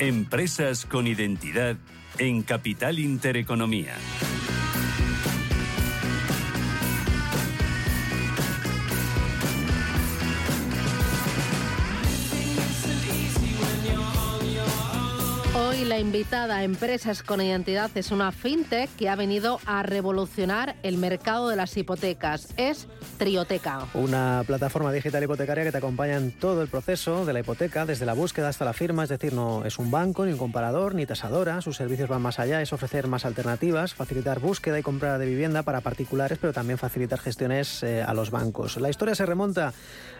Empresas con identidad en Capital Intereconomía. La invitada a Empresas con Identidad es una fintech que ha venido a revolucionar el mercado de las hipotecas. Es Trioteca. Una plataforma digital hipotecaria que te acompaña en todo el proceso de la hipoteca, desde la búsqueda hasta la firma, es decir, no es un banco, ni un comparador, ni tasadora. Sus servicios van más allá, es ofrecer más alternativas, facilitar búsqueda y compra de vivienda para particulares, pero también facilitar gestiones eh, a los bancos. La historia se remonta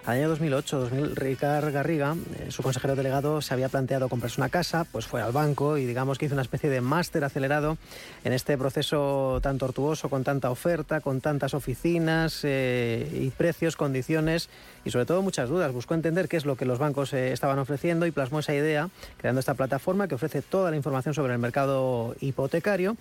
al año 2008. 2000, Ricard Garriga, eh, su consejero delegado, se había planteado comprarse una casa, pues fue al banco y digamos que hizo una especie de máster acelerado en este proceso tan tortuoso, con tanta oferta, con tantas oficinas eh, y precios, condiciones y sobre todo muchas dudas. Buscó entender qué es lo que los bancos eh, estaban ofreciendo y plasmó esa idea creando esta plataforma que ofrece toda la información sobre el mercado hipotecario.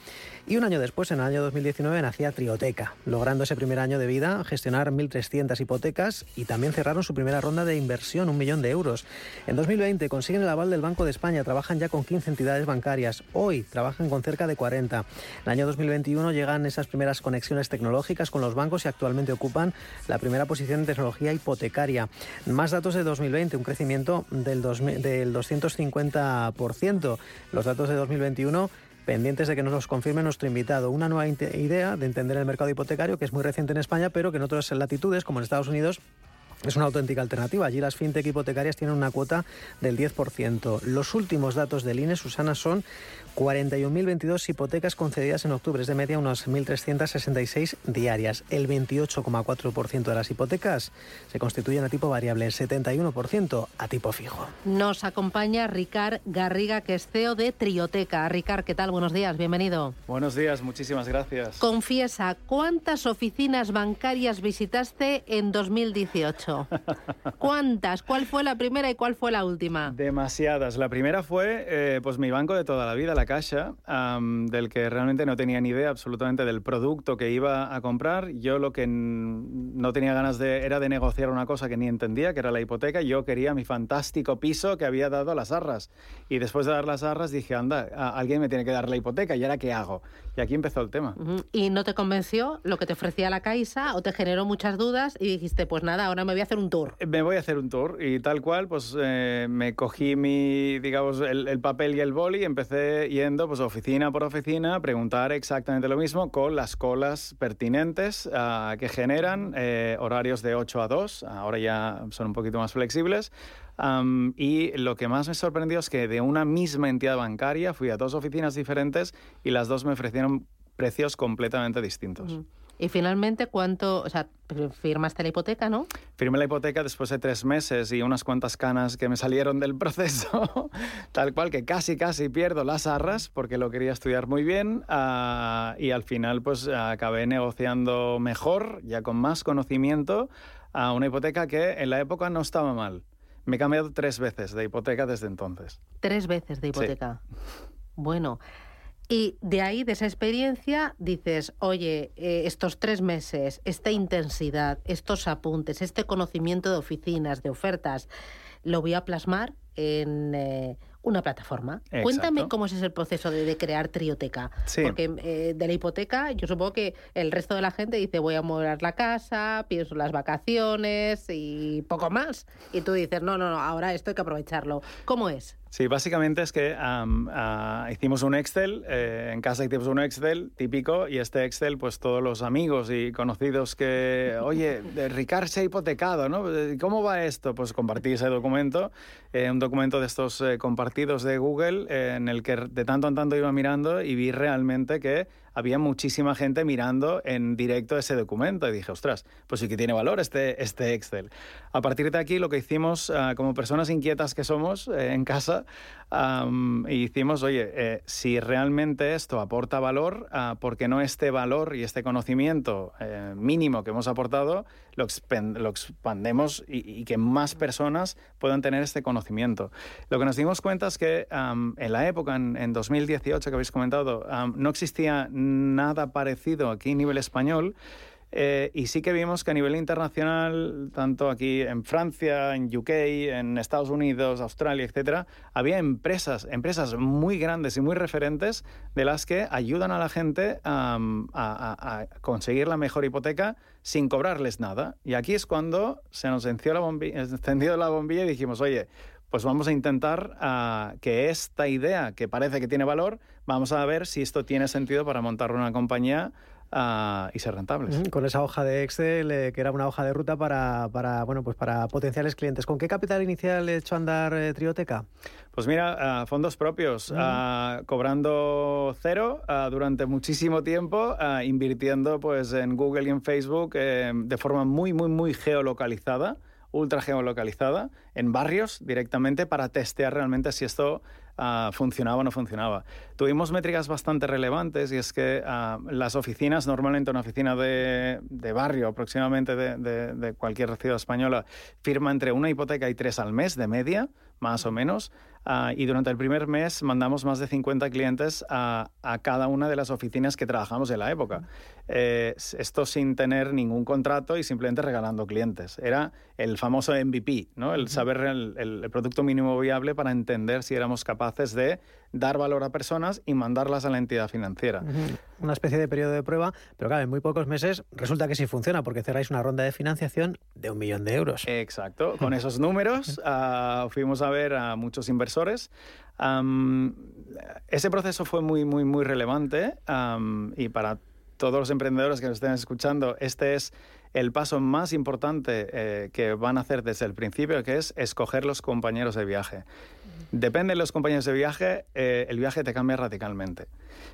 Y un año después, en el año 2019, nacía Trioteca, logrando ese primer año de vida gestionar 1.300 hipotecas y también cerraron su primera ronda de inversión, un millón de euros. En 2020 consiguen el aval del Banco de España, trabajan ya con 15 entidades bancarias. Hoy trabajan con cerca de 40. En el año 2021 llegan esas primeras conexiones tecnológicas con los bancos y actualmente ocupan la primera posición en tecnología hipotecaria. Más datos de 2020, un crecimiento del, del 250%. Los datos de 2021 pendientes de que nos los confirme nuestro invitado. Una nueva idea de entender el mercado hipotecario que es muy reciente en España, pero que en otras latitudes, como en Estados Unidos, es una auténtica alternativa. Allí las fintech hipotecarias tienen una cuota del 10%. Los últimos datos del INE, Susana, son 41.022 hipotecas concedidas en octubre, es de media unas 1.366 diarias. El 28,4% de las hipotecas se constituyen a tipo variable, el 71% a tipo fijo. Nos acompaña Ricard Garriga, que es CEO de Trioteca. Ricard, ¿qué tal? Buenos días, bienvenido. Buenos días, muchísimas gracias. Confiesa, ¿cuántas oficinas bancarias visitaste en 2018? ¿Cuántas? ¿Cuál fue la primera y cuál fue la última? Demasiadas. La primera fue eh, pues mi banco de toda la vida, la Caixa, del que realmente no tenía ni idea absolutamente del producto que iba a comprar. Yo lo que no tenía ganas de era de negociar una cosa que ni entendía, que era la hipoteca. Yo quería mi fantástico piso que había dado las arras. Y después de dar las arras dije, anda, alguien me tiene que dar la hipoteca. ¿Y ahora qué hago? Y aquí empezó el tema. ¿Y no te convenció lo que te ofrecía la Caixa o te generó muchas dudas y dijiste, pues nada, ahora me voy a hacer un tour? Me voy a hacer un tour y tal cual, pues eh, me cogí mi, digamos, el, el papel y el boli y empecé yendo pues oficina por oficina a preguntar exactamente lo mismo con las colas pertinentes ah, que generan eh, horarios de 8 a 2, ahora ya son un poquito más flexibles. y lo que más me sorprendió es que de una misma entidad bancaria fui a dos oficinas diferentes y las dos me ofrecieron precios completamente distintos. Y finalmente, ¿cuánto, o sea, firmaste la hipoteca, no? Firmé la hipoteca después de tres meses y unas cuantas canas que me salieron del proceso, tal cual que casi, casi pierdo las arras porque lo quería estudiar muy bien ah, y al final pues acabé negociando mejor, ya con más conocimiento, a una hipoteca que en la época no estaba mal. Me he cambiado tres veces de hipoteca desde entonces. ¿Tres veces de hipoteca? Bueno, y de ahí, de esa experiencia, dices, oye, eh, estos tres meses, esta intensidad, estos apuntes, este conocimiento de oficinas, de ofertas, lo voy a plasmar en eh, una plataforma. Cuéntame cómo es el proceso de, crear Trioteca. Porque eh, de la hipoteca, yo supongo que el resto de la gente dice, voy a mover la casa, pienso las vacaciones y poco más. Y tú dices, no, no, no, ahora esto hay que aprovecharlo. ¿Cómo es? Sí, básicamente es que ah, hicimos un Excel, eh, en casa hicimos un Excel típico y este Excel, pues todos los amigos y conocidos que, oye, Ricard se ha hipotecado, ¿no? ¿Cómo va esto? Pues compartí ese documento, eh, un documento de estos eh, compartidos de Google en el que de tanto en tanto iba mirando y vi realmente que había muchísima gente mirando en directo ese documento y dije, ostras, pues sí que tiene valor este, este Excel. A partir de aquí lo que hicimos ah, como personas inquietas que somos eh, en casa, hicimos, oye, eh, si realmente esto aporta valor, uh, ¿por qué no este valor y este conocimiento eh, mínimo que hemos aportado lo, expandemos y, que más personas puedan tener este conocimiento? Lo que nos dimos cuenta es que en la época, en, en, 2018 que habéis comentado, no existía nada parecido aquí a nivel español. Eh, y sí que vimos que a nivel internacional, tanto aquí en Francia, en UK, en Estados Unidos, Australia, etcétera, había empresas, empresas muy grandes y muy referentes de las que ayudan a la gente a, conseguir la mejor hipoteca sin cobrarles nada. Y aquí es cuando se nos encendió la bombilla, encendió la bombilla y dijimos, oye, pues vamos a intentar ah, que esta idea, que parece que tiene valor, vamos a ver si esto tiene sentido para montar una compañía y ser rentables. Con esa hoja de Excel, eh, que era una hoja de ruta para, para, bueno, pues para potenciales clientes. ¿Con qué capital inicial he hecho andar eh, Trioteca? Pues mira, fondos propios, cobrando cero durante muchísimo tiempo, invirtiendo pues en Google y en Facebook eh, de forma muy, muy, muy geolocalizada ultra geolocalizada en barrios directamente para testear realmente si esto Ah, funcionaba o no funcionaba. Tuvimos métricas bastante relevantes y es que ah, las oficinas, normalmente una oficina de, barrio aproximadamente de, de, cualquier ciudad española, firma entre una hipoteca y tres al mes de media, más o menos. Ah, y durante el primer mes mandamos más de 50 clientes a, cada una de las oficinas que trabajamos en la época. Eh, esto sin tener ningún contrato y simplemente regalando clientes. Era el famoso MVP, ¿no? el saber el, el producto mínimo viable para entender si éramos capaces de dar valor a personas y mandarlas a la entidad financiera. Una especie de periodo de prueba, pero claro, en muy pocos meses resulta que sí funciona porque cerráis una ronda de financiación de un millón de euros. Exacto, con esos números uh, fuimos a ver a muchos inversores. Ese proceso fue muy, muy, muy relevante y para todos los emprendedores que nos estén escuchando, este es el paso más importante eh, que van a hacer desde el principio, que es escoger los compañeros de viaje. Depende de los compañeros de viaje, eh, el viaje te cambia radicalmente.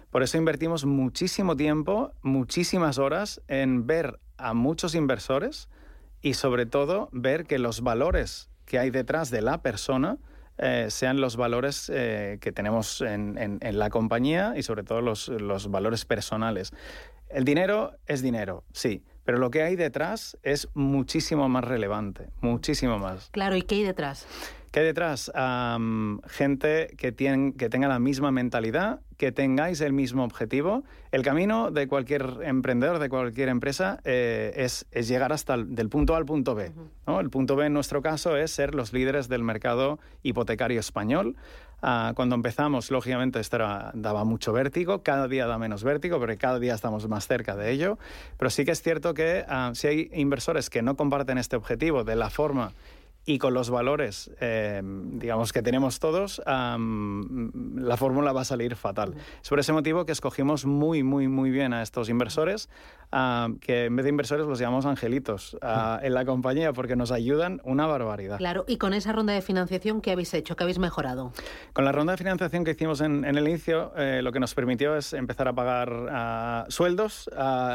Por eso invertimos muchísimo tiempo, muchísimas horas en ver a muchos inversores y sobre todo ver que los valores que hay detrás de la persona eh, sean los valores que tenemos en, la compañía y sobre todo los, los valores personales. El dinero es dinero, sí, pero lo que hay detrás es muchísimo más relevante, muchísimo más. Claro, ¿y qué hay detrás? ¿Qué hay detrás? gente que, que tenga la misma mentalidad, que tengáis el mismo objetivo. El camino de cualquier emprendedor, de cualquier empresa, eh, es, llegar hasta el del punto A al punto B. El punto B en nuestro caso es ser los líderes del mercado hipotecario español. Ah, cuando empezamos, lógicamente, esto daba mucho vértigo, cada día da menos vértigo, pero cada día estamos más cerca de ello. Pero sí que es cierto que ah, si hay inversores que no comparten este objetivo de la forma y con los valores, eh, digamos, que tenemos todos, la fórmula va a salir fatal. Es por ese motivo que escogimos muy, muy, muy bien a estos inversores, que en vez de inversores los llamamos angelitos en la compañía porque nos ayudan una barbaridad. Claro, y con esa ronda de financiación, ¿qué habéis hecho? ¿Qué habéis mejorado? Con la ronda de financiación que hicimos en, el inicio, eh, lo que nos permitió es empezar a pagar sueldos,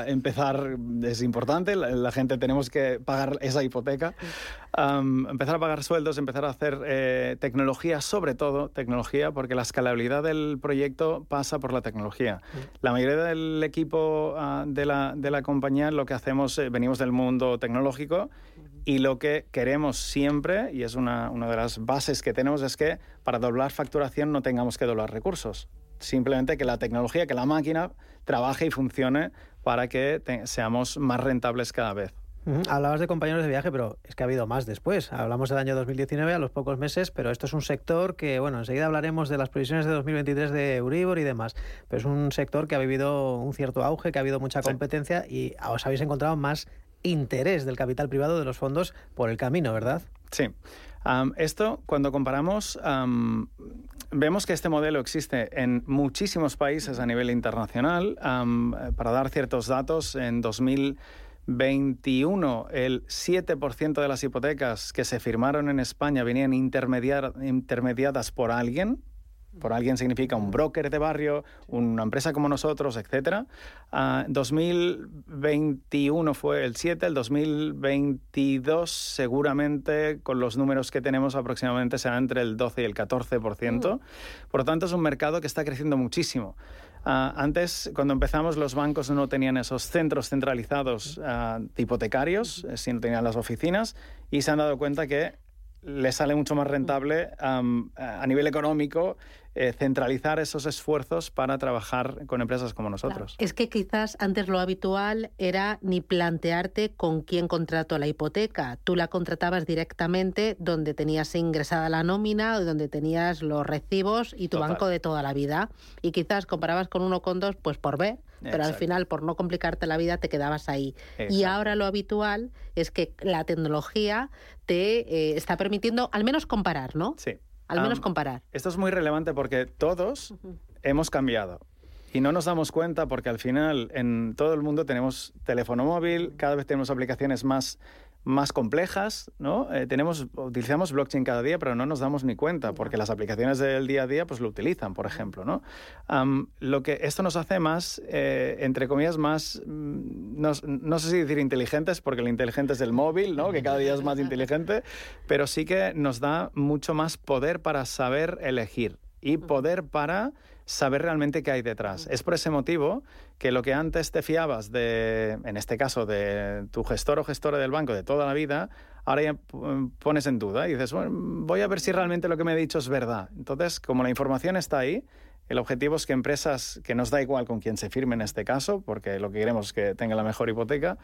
empezar, es importante, la, gente tenemos que pagar esa hipoteca, empezar a pagar sueldos, empezar a hacer eh, tecnología, sobre todo tecnología, porque la escalabilidad del proyecto pasa por la tecnología. La mayoría del equipo ah, de la de la compañía lo que hacemos, eh, venimos del mundo tecnológico y lo que queremos siempre, y es una, una, de las bases que tenemos, es que para doblar facturación no tengamos que doblar recursos. Simplemente que la tecnología, que la máquina trabaje y funcione para que seamos más rentables cada vez. Hablabas de compañeros de viaje, pero es que ha habido más después. Hablamos del año 2019 a los pocos meses, pero esto es un sector que, bueno, enseguida hablaremos de las previsiones de 2023 de Euribor y demás, pero es un sector que ha vivido un cierto auge, que ha habido mucha competencia y os habéis encontrado más interés del capital privado de los fondos por el camino, ¿verdad? Sí. esto, cuando comparamos, vemos que este modelo existe en muchísimos países a nivel internacional. para dar ciertos datos, en 2000 21, el 7% de las hipotecas que se firmaron en España venían intermediadas por alguien, Por alguien significa un broker de barrio, una empresa como nosotros, etc. 2021 ah, fue el 7, el 2022 seguramente con los números que tenemos aproximadamente será entre el 12 y el 14%. Mm. Por lo tanto, es un mercado que está creciendo muchísimo. Ah, antes, cuando empezamos, los bancos no tenían esos centros centralizados uh, hipotecarios, eh, sino tenían las oficinas, y se han dado cuenta que les sale mucho más rentable a nivel económico eh, centralizar esos esfuerzos para trabajar con empresas como nosotros. Es que quizás antes lo habitual era ni plantearte con quién contrató la hipoteca. Tú la contratabas directamente donde tenías ingresada la nómina o donde tenías los recibos y tu banco de toda la vida. Y quizás comparabas con uno con dos, pues por ver, pero al final, por no complicarte la vida, te quedabas ahí. Y ahora lo habitual es que la tecnología te eh, está permitiendo al menos comparar, ¿no? Sí. Al menos comparar. Esto es muy relevante porque todos hemos cambiado. Y no nos damos cuenta porque al final en todo el mundo tenemos teléfono móvil, cada vez tenemos aplicaciones más más complejas, ¿no? Eh, tenemos, utilizamos blockchain cada día, pero no nos damos ni cuenta, porque las aplicaciones del día a día pues lo utilizan, por ejemplo, ¿no? lo que esto nos hace más, eh, entre comillas, más, mm, no, no, sé si decir inteligentes, porque el inteligente es el móvil, ¿no? Que cada día es más inteligente, pero sí que nos da mucho más poder para saber elegir y poder para saber realmente qué hay detrás. Es por ese motivo que lo que antes te fiabas de, en este caso, de tu gestor o gestora del banco de toda la vida, ahora ya pones en duda y dices, bueno, voy a ver si realmente lo que me he dicho es verdad. Entonces, como la información está ahí, el objetivo es que empresas, que nos da igual con quién se firme en este caso, porque lo que queremos es que tenga la mejor hipoteca,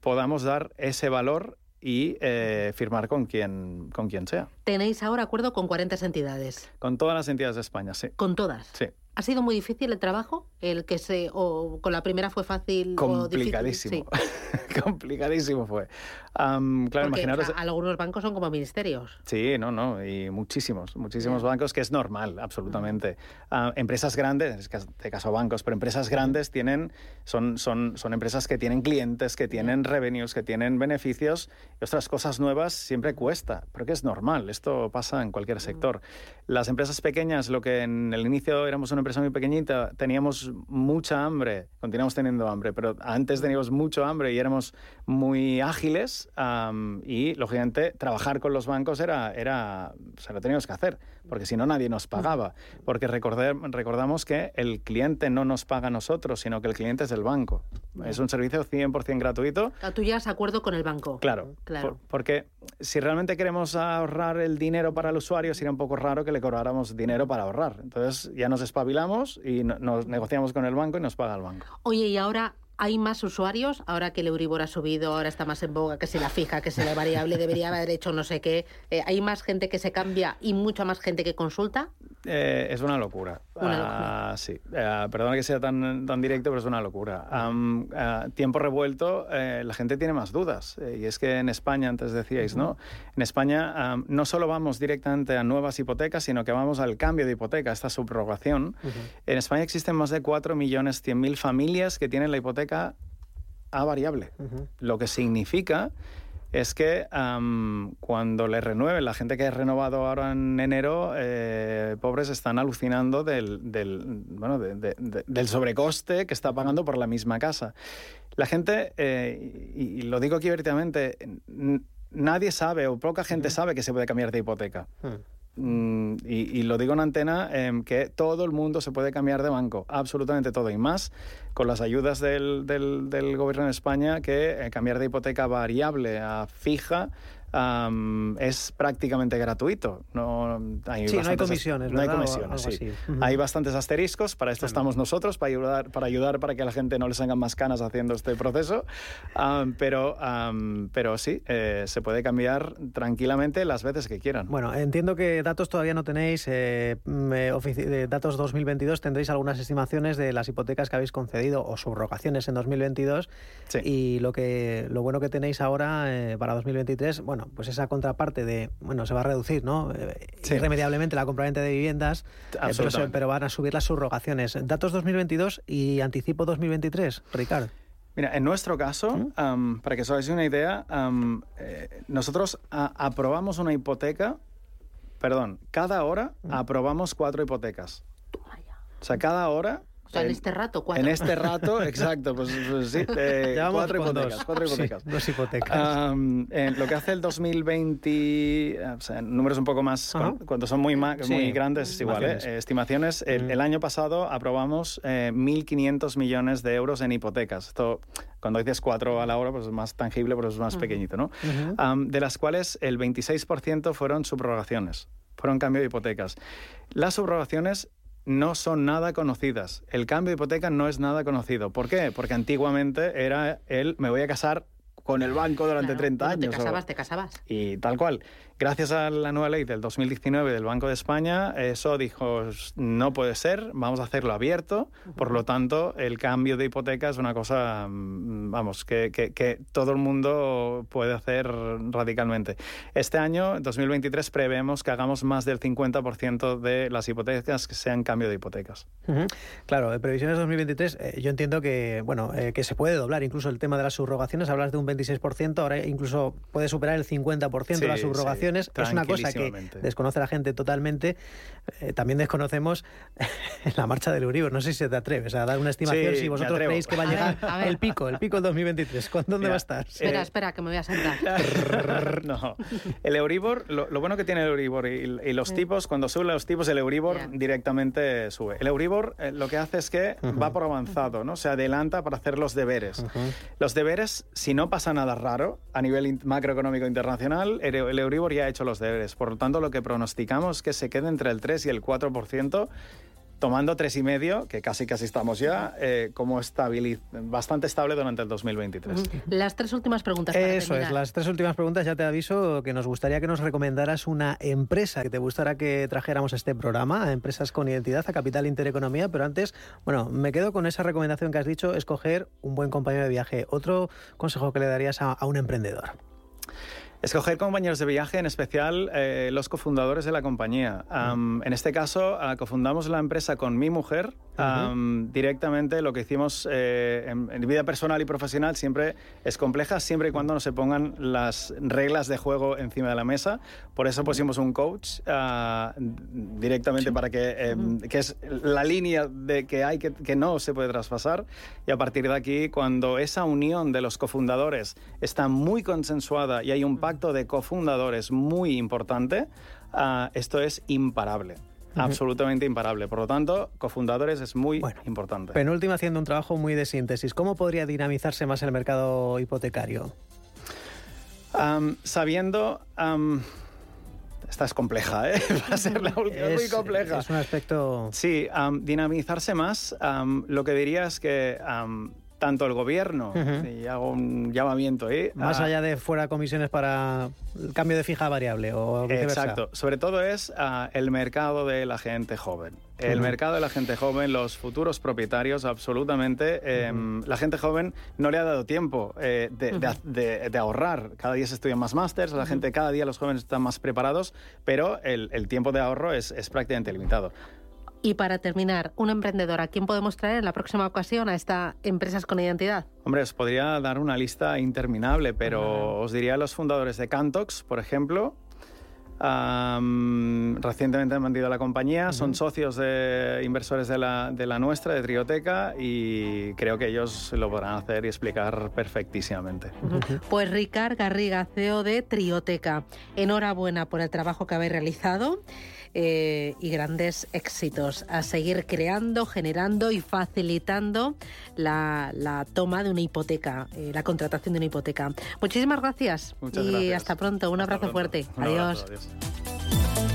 podamos dar ese valor y eh, firmar con quien, con quien sea. ¿Tenéis ahora acuerdo con 40 entidades? Con todas las entidades de España, sí. ¿Con todas? Sí. ¿Ha sido muy difícil el trabajo? ¿El que se, o con la primera fue fácil? Complicadísimo. Complicadísimo fue. claro, imaginaros. algunos bancos son como ministerios. Sí, no, no, y muchísimos, muchísimos bancos, que es normal, absolutamente. Ah, empresas grandes, en este caso bancos, pero empresas grandes tienen, son, son, son empresas que tienen clientes, que tienen revenues, que tienen beneficios, y otras cosas nuevas siempre cuesta, porque es normal, esto pasa en cualquier sector. Las empresas pequeñas, lo que en el inicio éramos una empresa muy pequeñita, teníamos mucha hambre, continuamos teniendo hambre, pero antes teníamos mucho hambre y éramos muy ágiles y, lógicamente, trabajar con los bancos era, era, o sea, lo teníamos que hacer, porque si no nadie nos pagaba, porque recordamos que el cliente no nos paga a nosotros, sino que el cliente es el banco. Es un servicio 100% gratuito. Tú ya has acuerdo con el banco. Claro, claro. porque si realmente queremos ahorrar el dinero para el usuario, sería un poco raro que le cobráramos dinero para ahorrar. Entonces ya nos espabilamos y nos negociamos con el banco y nos paga el banco. Oye, y ahora hay más usuarios, ahora que el Euribor ha subido, ahora está más en boga, que si la fija, que si la variable debería haber hecho no sé qué. Eh, ¿Hay más gente que se cambia y mucha más gente que consulta? Eh, es una locura. Ah, sí, uh, perdona que sea tan, tan directo, pero es una locura. Ah, tiempo revuelto, la gente tiene más dudas. y es que en España, antes decíais, ¿no? En España no solo vamos directamente a nuevas hipotecas, sino que vamos al cambio de hipoteca, esta subrogación. En España existen más de 4.100.000 familias que tienen la hipoteca a variable, lo que significa es que cuando le renueven, la gente que ha renovado ahora en enero, eh, pobres están alucinando del, del, bueno, del sobrecoste que está pagando por la misma casa. La gente, eh, y, lo digo aquí abiertamente, nadie sabe o poca gente sabe que se puede cambiar de hipoteca. Hmm. Mm, y, lo digo en antena, em, que todo el mundo se puede cambiar de banco, absolutamente todo, y más con las ayudas del, del, gobierno de España, que eh, cambiar de hipoteca variable a fija es prácticamente gratuito. No hay, sí, no hay comisiones. No hay comisiones, sí. Hay bastantes asteriscos, para esto estamos nosotros, para ayudar, para ayudar para que la gente no les hagan más canas haciendo este proceso. pero, pero sí, eh, se puede cambiar tranquilamente las veces que quieran. Bueno, entiendo que datos todavía no tenéis, eh, eh datos 2022, tendréis algunas estimaciones de las hipotecas que habéis concedido o subrogaciones en 2022. Sí. Y lo, que, lo bueno que tenéis ahora eh, para 2023, bueno, pues esa contraparte de, bueno, se va a reducir, ¿no? Eh, irremediablemente la compraventa de viviendas, eh, pero, van a subir las subrogaciones. Datos 2022 y anticipo 2023, Ricardo. Mira, en nuestro caso, ¿Mm? para que os hagáis una idea, eh, nosotros aprobamos una hipoteca perdón, cada hora aprobamos cuatro hipotecas. O sea, cada hora en, este rato, cuatro. En este rato, exacto, pues, pues sí, eh, cuatro, hipotecas, dos. cuatro hipotecas. Sí, dos hipotecas. Um, en lo que hace el 2020, o sea, números un poco más, cuando son muy, ma sí, muy grandes, es igual, ¿eh? estimaciones. El, el, año pasado aprobamos eh, 1.500 millones de euros en hipotecas. Esto, cuando dices cuatro a la hora, pues es más tangible, pero es más uh -huh. pequeñito, ¿no? Uh -huh. um, de las cuales el 26% fueron subrogaciones, fueron cambio de hipotecas. Las subrogaciones no son nada conocidas. El cambio de hipoteca no es nada conocido. ¿Por qué? Porque antiguamente era el me voy a casar con el banco durante claro, 30 años. Te casabas, o... te casabas. Y tal cual. Gracias a la nueva ley del 2019 del Banco de España, eso dijo, no puede ser, vamos a hacerlo abierto. Por lo tanto, el cambio de hipoteca es una cosa, mm, vamos, que, que, que todo el mundo puede hacer radicalmente. Este año, 2023, prevemos que hagamos más del 50% de las hipotecas que sean cambio de hipotecas. Uh -huh. Claro, en previsiones 2023, eh, yo entiendo que, bueno, eh, que se puede doblar incluso el tema de las subrogaciones. Hablas de un 26%, ahora incluso puede superar el 50% sí, de las subrogaciones. Sí es una cosa que desconoce la gente totalmente. Eh, también desconocemos la marcha del Euribor. No sé si se te atreves a dar una estimación sí, si vosotros creéis que va a, a llegar ver, a ver. el pico, el pico del 2023. ¿Dónde Mira, va a estar? Espera, eh, espera, que me voy a sentar. no. El Euribor, lo, lo, bueno que tiene el Euribor y, y los tipos, cuando suben los tipos, el Euribor yeah. directamente sube. El Euribor eh, lo que hace es que uh -huh. va por avanzado, ¿no? Se adelanta para hacer los deberes. Uh -huh. Los deberes, si no pasa nada raro a nivel macroeconómico internacional, el, el Euribor ya ha hecho los deberes. Por lo tanto, lo que pronosticamos es que se quede entre el 3 y el 4%, tomando 3,5, que casi casi estamos ya, eh, como estabiliz bastante estable durante el 2023. Las tres últimas preguntas. Para Eso terminar. es, las tres últimas preguntas. Ya te aviso que nos gustaría que nos recomendaras una empresa que te gustara que trajéramos a este programa, a empresas con identidad, a Capital Intereconomía. Pero antes, bueno, me quedo con esa recomendación que has dicho, escoger un buen compañero de viaje. Otro consejo que le darías a, a un emprendedor. Escoger compañeros de viaje, en especial eh, los cofundadores de la compañía. Um, en este caso, uh, cofundamos la empresa con mi mujer. Um, uh -huh. Directamente lo que hicimos eh, en, en, vida personal y profesional siempre es compleja, siempre y cuando no se pongan las reglas de juego encima de la mesa. Por eso pusimos un coach uh, directamente para que, eh, que es la línea de que hay que, que no se puede traspasar. Y a partir de aquí, cuando esa unión de los cofundadores está muy consensuada y hay un pacto de cofundadores muy importante, uh, esto es imparable. Uh -huh. Absolutamente imparable. Por lo tanto, cofundadores es muy bueno, importante. Penúltima, haciendo un trabajo muy de síntesis. ¿Cómo podría dinamizarse más el mercado hipotecario? Um, sabiendo. Um, esta es compleja, ¿eh? Va a ser la última, es, muy compleja. Es un aspecto. Sí, um, dinamizarse más. lo que diría es que tanto el gobierno, uh -huh. y hago un llamamiento ahí. Más a... allá de fuera comisiones para el cambio de fija variable o Exacto. Sobre todo es uh, el mercado de la gente joven. El uh -huh. mercado de la gente joven, los futuros propietarios, absolutamente. Eh, -huh. La gente joven no le ha dado tiempo eh, de, de, de, de, ahorrar. Cada día se estudian más másters, la gente, cada día los jóvenes están más preparados, pero el, el tiempo de ahorro es, es prácticamente limitado. Y para terminar, un emprendedor, ¿a quién podemos traer en la próxima ocasión a esta Empresas con Identidad? Hombre, os podría dar una lista interminable, pero uh -huh. os diría los fundadores de Cantox, por ejemplo. Um, recientemente han vendido la compañía, uh -huh. son socios de inversores de la, de la nuestra, de Trioteca, y creo que ellos lo podrán hacer y explicar perfectísimamente. Uh -huh. Pues Ricard Garriga, CEO de Trioteca, enhorabuena por el trabajo que habéis realizado eh, y grandes éxitos. A seguir creando, generando y facilitando la, la toma de una hipoteca, eh, la contratación de una hipoteca. Muchísimas gracias Muchas y gracias. hasta pronto. Un hasta abrazo pronto. fuerte. Un adiós. Abrazo, adiós.